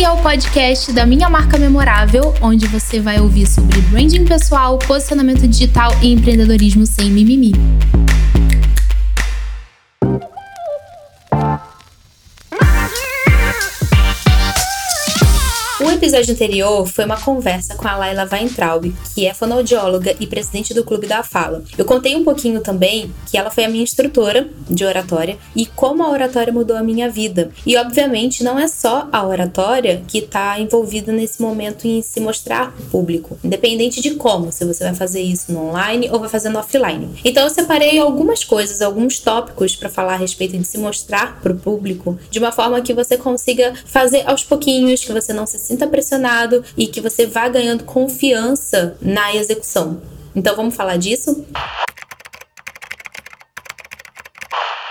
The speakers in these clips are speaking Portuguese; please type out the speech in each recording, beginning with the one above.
Esse é o podcast da Minha Marca Memorável, onde você vai ouvir sobre branding pessoal, posicionamento digital e empreendedorismo sem mimimi. Episódio anterior foi uma conversa com a Laila Weintraub, que é fonoaudióloga e presidente do Clube da Fala. Eu contei um pouquinho também que ela foi a minha instrutora de oratória e como a oratória mudou a minha vida. E obviamente não é só a oratória que está envolvida nesse momento em se mostrar público, independente de como, se você vai fazer isso no online ou vai fazer no offline. Então eu separei algumas coisas, alguns tópicos para falar a respeito de se mostrar para o público de uma forma que você consiga fazer aos pouquinhos, que você não se sinta pressionado e que você vá ganhando confiança na execução. Então vamos falar disso?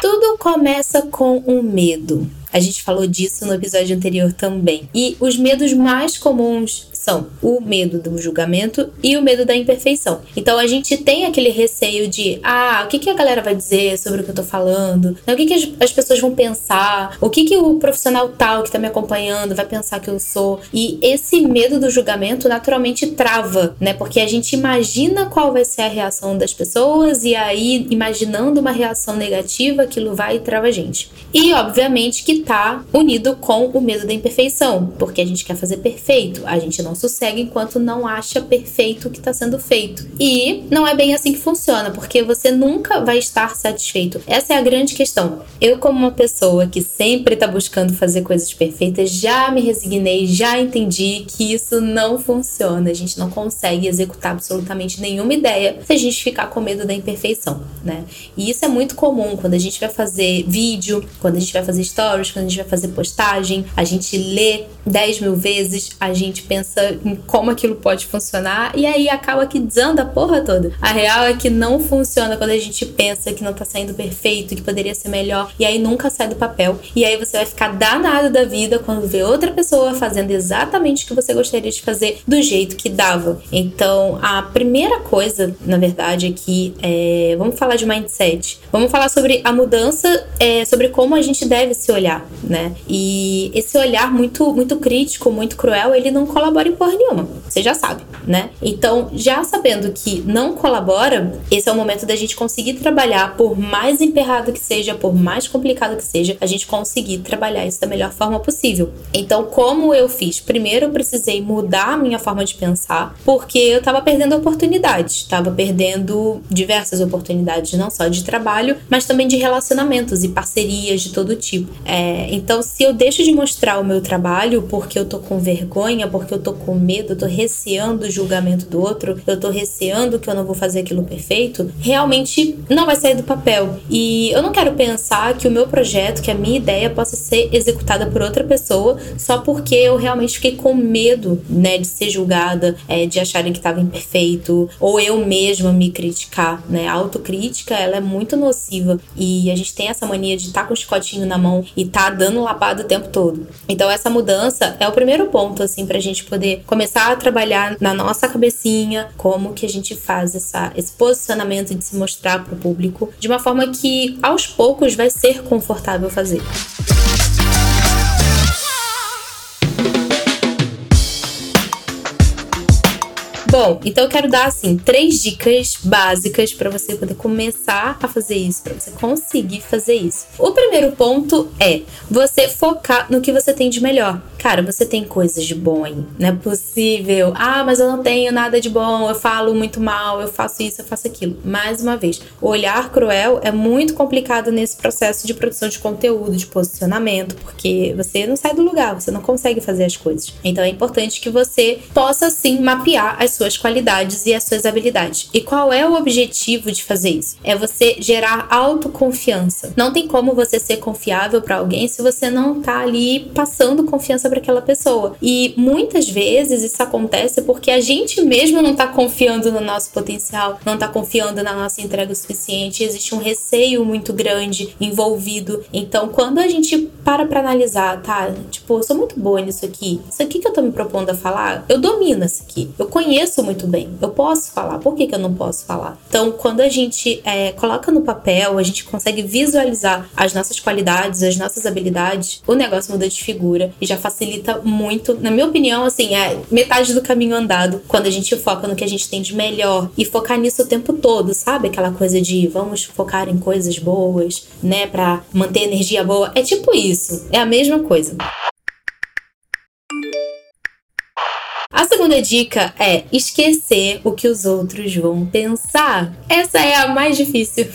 Tudo começa com um medo. A gente falou disso no episódio anterior também. E os medos mais comuns são o medo do julgamento e o medo da imperfeição. Então a gente tem aquele receio de, ah, o que, que a galera vai dizer sobre o que eu tô falando? O que, que as, as pessoas vão pensar? O que, que o profissional tal que tá me acompanhando vai pensar que eu sou? E esse medo do julgamento naturalmente trava, né? Porque a gente imagina qual vai ser a reação das pessoas e aí, imaginando uma reação negativa, aquilo vai e trava a gente. E obviamente que tá unido com o medo da imperfeição, porque a gente quer fazer perfeito, a gente não não sossega enquanto não acha perfeito o que está sendo feito. E não é bem assim que funciona, porque você nunca vai estar satisfeito. Essa é a grande questão. Eu, como uma pessoa que sempre está buscando fazer coisas perfeitas, já me resignei, já entendi que isso não funciona. A gente não consegue executar absolutamente nenhuma ideia se a gente ficar com medo da imperfeição, né? E isso é muito comum quando a gente vai fazer vídeo, quando a gente vai fazer stories, quando a gente vai fazer postagem, a gente lê 10 mil vezes, a gente pensa pensa em como aquilo pode funcionar e aí acaba que desanda a porra toda. A real é que não funciona quando a gente pensa que não tá saindo perfeito, que poderia ser melhor e aí nunca sai do papel. E aí você vai ficar danado da vida quando vê outra pessoa fazendo exatamente o que você gostaria de fazer do jeito que dava. Então, a primeira coisa, na verdade, aqui é. Vamos falar de mindset. Vamos falar sobre a mudança, é, sobre como a gente deve se olhar, né? E esse olhar muito, muito crítico, muito cruel, ele não colabora em porra nenhuma. Você já sabe, né? Então, já sabendo que não colabora, esse é o momento da gente conseguir trabalhar, por mais emperrado que seja, por mais complicado que seja, a gente conseguir trabalhar isso da melhor forma possível. Então, como eu fiz? Primeiro, eu precisei mudar a minha forma de pensar, porque eu tava perdendo oportunidades, tava perdendo diversas oportunidades, não só de trabalho, mas também de relacionamentos e parcerias de todo tipo. É, então, se eu deixo de mostrar o meu trabalho porque eu tô com vergonha, porque eu tô com medo, eu tô receando o julgamento do outro, eu tô receando que eu não vou fazer aquilo perfeito, realmente não vai sair do papel. E eu não quero pensar que o meu projeto, que a minha ideia possa ser executada por outra pessoa só porque eu realmente fiquei com medo, né, de ser julgada, é, de acharem que estava imperfeito, ou eu mesma me criticar, né? A autocrítica, ela é muito nociva e a gente tem essa mania de estar tá com o chicotinho na mão e tá dando lapada o tempo todo. Então essa mudança é o primeiro ponto assim pra gente poder poder começar a trabalhar na nossa cabecinha como que a gente faz essa, esse posicionamento de se mostrar para o público de uma forma que aos poucos vai ser confortável fazer. Bom, então eu quero dar assim três dicas básicas para você poder começar a fazer isso, para você conseguir fazer isso. O primeiro ponto é você focar no que você tem de melhor. Cara, você tem coisas de bom aí. Não é possível. Ah, mas eu não tenho nada de bom. Eu falo muito mal. Eu faço isso, eu faço aquilo. Mais uma vez, o olhar cruel é muito complicado nesse processo de produção de conteúdo, de posicionamento, porque você não sai do lugar, você não consegue fazer as coisas. Então é importante que você possa sim mapear as suas qualidades e as suas habilidades. E qual é o objetivo de fazer isso? É você gerar autoconfiança. Não tem como você ser confiável para alguém se você não tá ali passando confiança para aquela pessoa. E muitas vezes isso acontece porque a gente mesmo não tá confiando no nosso potencial, não tá confiando na nossa entrega o suficiente, existe um receio muito grande envolvido. Então, quando a gente para para analisar, tá? Tipo, eu sou muito boa nisso aqui. Isso aqui que eu tô me propondo a falar, eu domino isso aqui. Eu conheço muito bem. Eu posso falar. Por que, que eu não posso falar? Então, quando a gente é, coloca no papel, a gente consegue visualizar as nossas qualidades, as nossas habilidades, o negócio muda de figura e já faz facilita muito. Na minha opinião, assim, é metade do caminho andado quando a gente foca no que a gente tem de melhor e focar nisso o tempo todo, sabe? Aquela coisa de vamos focar em coisas boas, né, para manter energia boa. É tipo isso. É a mesma coisa. A segunda dica é esquecer o que os outros vão pensar. Essa é a mais difícil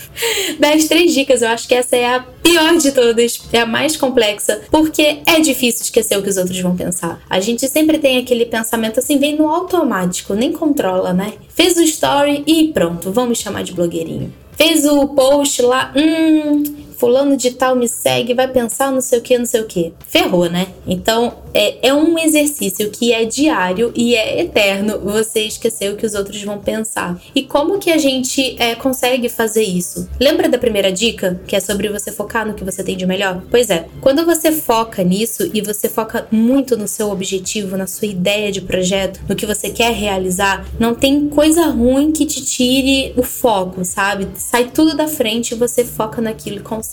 das três dicas. Eu acho que essa é a pior de todas, é a mais complexa, porque é difícil esquecer o que os outros vão pensar. A gente sempre tem aquele pensamento assim, vem no automático, nem controla, né? Fez o story e pronto, vamos chamar de blogueirinho. Fez o post lá, hum, fulano de tal me segue, vai pensar não sei o que, não sei o que. Ferrou, né? Então é, é um exercício que é diário e é eterno você esquecer o que os outros vão pensar. E como que a gente é, consegue fazer isso? Lembra da primeira dica, que é sobre você focar no que você tem de melhor? Pois é, quando você foca nisso e você foca muito no seu objetivo, na sua ideia de projeto, no que você quer realizar, não tem coisa ruim que te tire o foco, sabe? Sai tudo da frente e você foca naquilo e consegue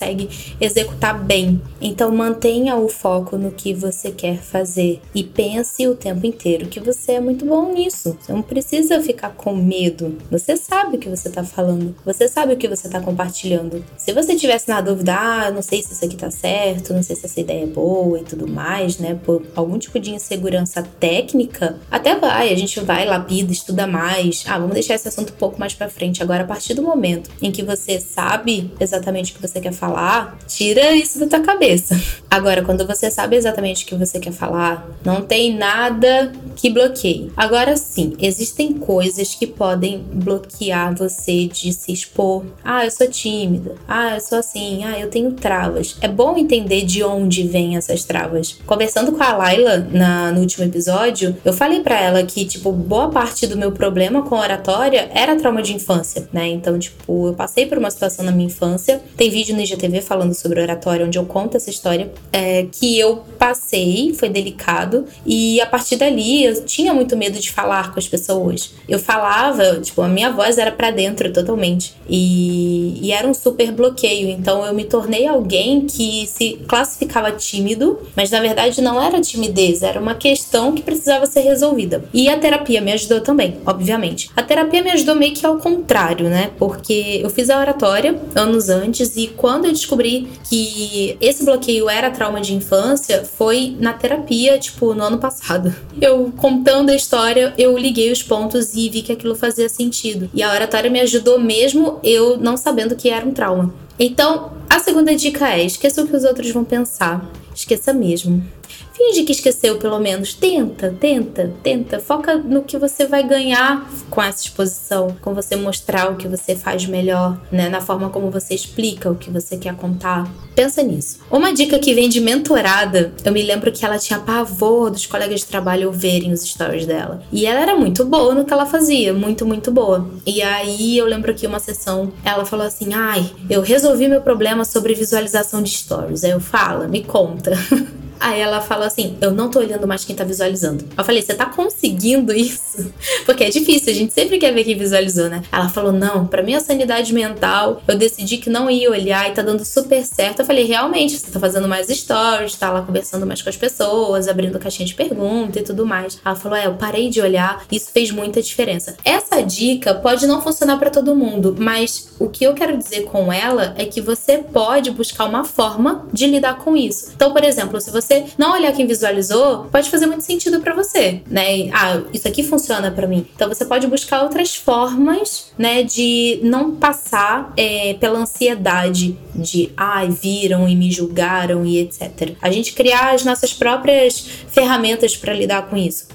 executar bem. Então mantenha o foco no que você quer fazer e pense o tempo inteiro que você é muito bom nisso. Você não precisa ficar com medo. Você sabe o que você tá falando. Você sabe o que você tá compartilhando. Se você tivesse na dúvida, ah, não sei se isso aqui tá certo, não sei se essa ideia é boa e tudo mais, né, por algum tipo de insegurança técnica, até vai, a gente vai, lapida, estuda mais. Ah, vamos deixar esse assunto um pouco mais para frente. Agora, a partir do momento em que você sabe exatamente o que você quer falar, tira isso da tua cabeça. Agora, quando você sabe exatamente o que você quer falar, não tem nada que bloqueie. Agora sim, existem coisas que podem bloquear você de se expor. Ah, eu sou tímida. Ah, eu sou assim. Ah, eu tenho travas. É bom entender de onde vêm essas travas. Conversando com a Laila na, no último episódio, eu falei para ela que, tipo, boa parte do meu problema com oratória era trauma de infância, né? Então, tipo, eu passei por uma situação na minha infância. Tem vídeo no IGTV falando sobre oratória, onde eu conto essa história. É, que eu passei, foi delicado. E a partir dali, eu tinha muito medo de falar com as pessoas. Eu falava, tipo, a minha voz era para dentro totalmente. E, e era um super bloqueio. Então, eu me tornei alguém que se classificava tímido, mas na verdade não era timidez, era uma questão que precisava ser resolvida. E a terapia me ajudou também, obviamente. A terapia me ajudou meio que ao contrário, né? Porque eu fiz a oratória anos antes e quando eu descobri que esse bloqueio era trauma de infância, foi na terapia, tipo, no ano passado. Eu contando a história, eu liguei os pontos e vi que aquilo fazia sentido. E a oratória me ajudou mesmo eu não sabendo que era um trauma. Então, a segunda dica é: esqueça o que os outros vão pensar. Esqueça mesmo. Finge que esqueceu, pelo menos. Tenta, tenta, tenta. Foca no que você vai ganhar com essa exposição, com você mostrar o que você faz melhor, né? Na forma como você explica o que você quer contar. Pensa nisso. Uma dica que vem de mentorada, eu me lembro que ela tinha pavor dos colegas de trabalho verem os stories dela. E ela era muito boa no que ela fazia, muito, muito boa. E aí eu lembro que uma sessão, ela falou assim: ai, eu resolvi meu problema sobre visualização de stories. Aí eu falo, me conta. Aí ela fala assim: Eu não tô olhando mais quem tá visualizando. Eu falei: Você tá conseguindo isso? Porque é difícil, a gente sempre quer ver quem visualizou, né? Ela falou: Não, pra minha sanidade mental, eu decidi que não ia olhar e tá dando super certo. Eu falei: Realmente, você tá fazendo mais stories, tá lá conversando mais com as pessoas, abrindo caixinha de pergunta e tudo mais. Ela falou: É, eu parei de olhar, isso fez muita diferença. Essa dica pode não funcionar para todo mundo, mas o que eu quero dizer com ela é que você pode buscar uma forma de lidar com isso. Então, por exemplo, se você você não olhar quem visualizou, pode fazer muito sentido para você, né? Ah, isso aqui funciona para mim. Então você pode buscar outras formas, né, de não passar é, pela ansiedade de, ai, ah, viram e me julgaram e etc. A gente criar as nossas próprias ferramentas para lidar com isso.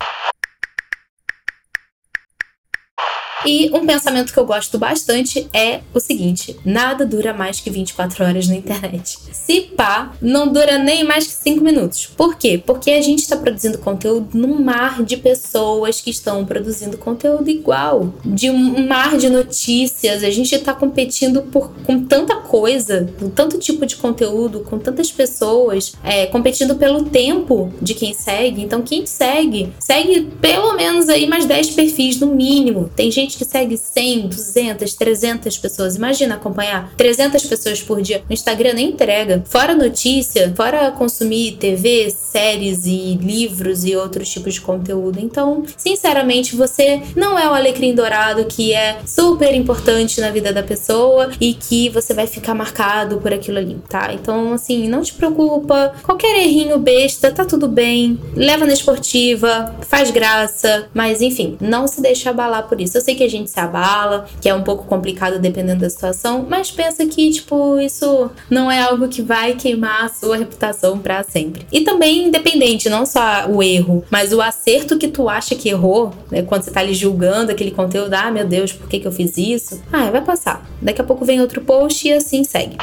E um pensamento que eu gosto bastante é o seguinte: nada dura mais que 24 horas na internet. Se pá, não dura nem mais que 5 minutos. Por quê? Porque a gente está produzindo conteúdo num mar de pessoas que estão produzindo conteúdo igual. De um mar de notícias, a gente está competindo por, com tanta coisa, com tanto tipo de conteúdo, com tantas pessoas, é, competindo pelo tempo de quem segue. Então, quem segue, segue pelo menos aí mais 10 perfis no mínimo. Tem gente que segue 100, 200, 300 pessoas. Imagina acompanhar 300 pessoas por dia. O Instagram nem entrega. Fora notícia, fora consumir TV, séries e livros e outros tipos de conteúdo. Então, sinceramente, você não é o alecrim dourado que é super importante na vida da pessoa e que você vai ficar marcado por aquilo ali, tá? Então, assim, não te preocupa. Qualquer errinho besta, tá tudo bem. Leva na esportiva, faz graça, mas enfim, não se deixe abalar por isso. Eu sei que a gente se abala, que é um pouco complicado dependendo da situação, mas pensa que, tipo, isso não é algo que vai queimar a sua reputação para sempre. E também, independente, não só o erro, mas o acerto que tu acha que errou, né? Quando você tá ali julgando aquele conteúdo, ah, meu Deus, por que, que eu fiz isso? Ah, vai passar. Daqui a pouco vem outro post e assim segue.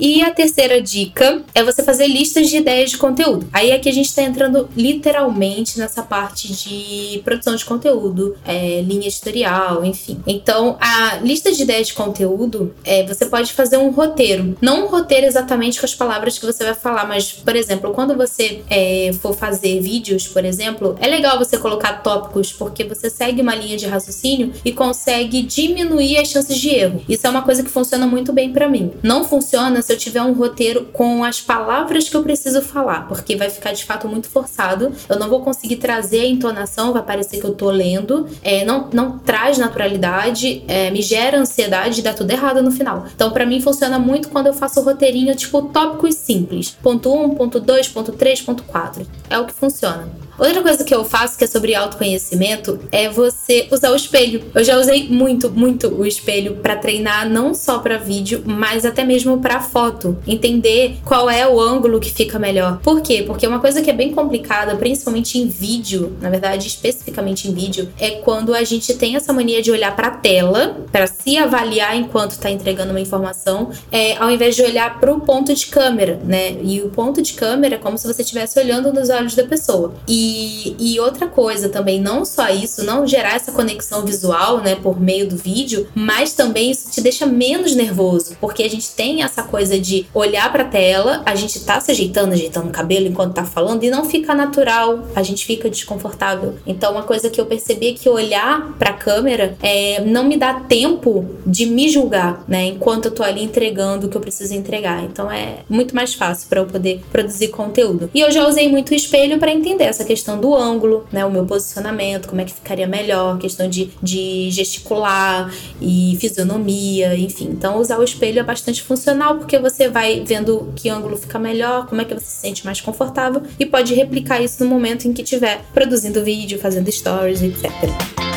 E a terceira dica é você fazer listas de ideias de conteúdo. Aí aqui a gente está entrando literalmente nessa parte de produção de conteúdo, é, linha editorial, enfim. Então, a lista de ideias de conteúdo, é, você pode fazer um roteiro. Não um roteiro exatamente com as palavras que você vai falar, mas, por exemplo, quando você é, for fazer vídeos, por exemplo, é legal você colocar tópicos, porque você segue uma linha de raciocínio e consegue diminuir as chances de erro. Isso é uma coisa que funciona muito bem para mim. Não funciona se eu tiver um roteiro com as palavras que eu preciso falar, porque vai ficar de fato muito forçado. Eu não vou conseguir trazer a entonação, vai parecer que eu tô lendo. É, não, não traz naturalidade, é, me gera ansiedade e dá tudo errado no final. Então, para mim, funciona muito quando eu faço o roteirinho, tipo, tópicos simples. Ponto 1, ponto 2, ponto 3, ponto 4. É o que funciona. Outra coisa que eu faço, que é sobre autoconhecimento, é você usar o espelho. Eu já usei muito, muito o espelho para treinar, não só para vídeo, mas até mesmo para foto. Entender qual é o ângulo que fica melhor. Por quê? Porque uma coisa que é bem complicada, principalmente em vídeo, na verdade, especificamente em vídeo, é quando a gente tem essa mania de olhar para a tela, para se avaliar enquanto tá entregando uma informação, é, ao invés de olhar para o ponto de câmera, né? E o ponto de câmera é como se você estivesse olhando nos olhos da pessoa. E e, outra coisa também, não só isso, não gerar essa conexão visual, né, por meio do vídeo, mas também isso te deixa menos nervoso, porque a gente tem essa coisa de olhar pra tela, a gente tá se ajeitando, ajeitando o cabelo enquanto tá falando e não fica natural, a gente fica desconfortável. Então, uma coisa que eu percebi é que olhar pra câmera é, não me dá tempo de me julgar, né, enquanto eu tô ali entregando o que eu preciso entregar. Então, é muito mais fácil para eu poder produzir conteúdo. E eu já usei muito o espelho para entender essa questão do ângulo, né? O meu posicionamento, como é que ficaria melhor, questão de, de gesticular e fisionomia, enfim. Então, usar o espelho é bastante funcional porque você vai vendo que ângulo fica melhor, como é que você se sente mais confortável e pode replicar isso no momento em que estiver produzindo vídeo, fazendo stories, etc.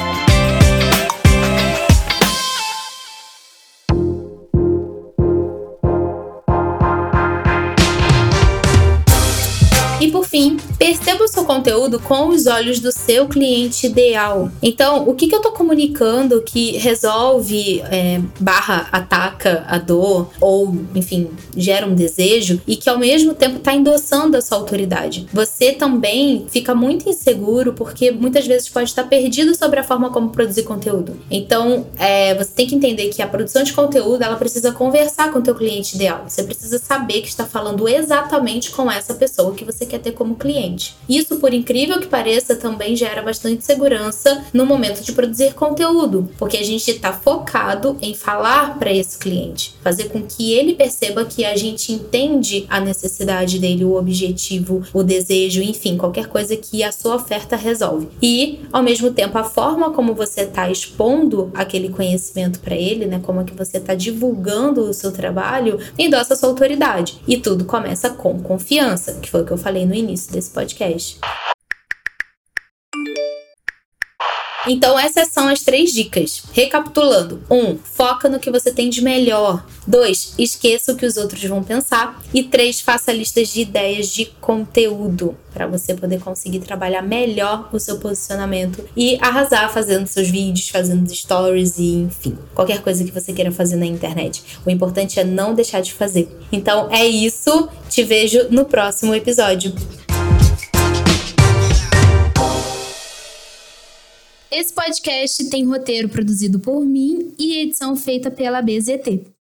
conteúdo com os olhos do seu cliente ideal. Então, o que, que eu tô comunicando que resolve, é, barra, ataca a dor, ou, enfim, gera um desejo, e que ao mesmo tempo tá endossando a sua autoridade. Você também fica muito inseguro porque muitas vezes pode estar perdido sobre a forma como produzir conteúdo. Então, é, você tem que entender que a produção de conteúdo ela precisa conversar com o teu cliente ideal. Você precisa saber que está falando exatamente com essa pessoa que você quer ter como cliente. Isso, por incrível que pareça, também gera bastante segurança no momento de produzir conteúdo, porque a gente está focado em falar para esse cliente, fazer com que ele perceba que a gente entende a necessidade dele, o objetivo, o desejo, enfim, qualquer coisa que a sua oferta resolve. E, ao mesmo tempo, a forma como você está expondo aquele conhecimento para ele, né, como é que você está divulgando o seu trabalho, endossa a sua autoridade. E tudo começa com confiança, que foi o que eu falei falei no início desse podcast. Então, essas são as três dicas. Recapitulando: 1. Um, foca no que você tem de melhor. 2. Esqueça o que os outros vão pensar. E 3. Faça listas de ideias de conteúdo para você poder conseguir trabalhar melhor o seu posicionamento e arrasar fazendo seus vídeos, fazendo stories e enfim, qualquer coisa que você queira fazer na internet. O importante é não deixar de fazer. Então é isso. Te vejo no próximo episódio. Esse podcast tem roteiro produzido por mim e edição feita pela BZT.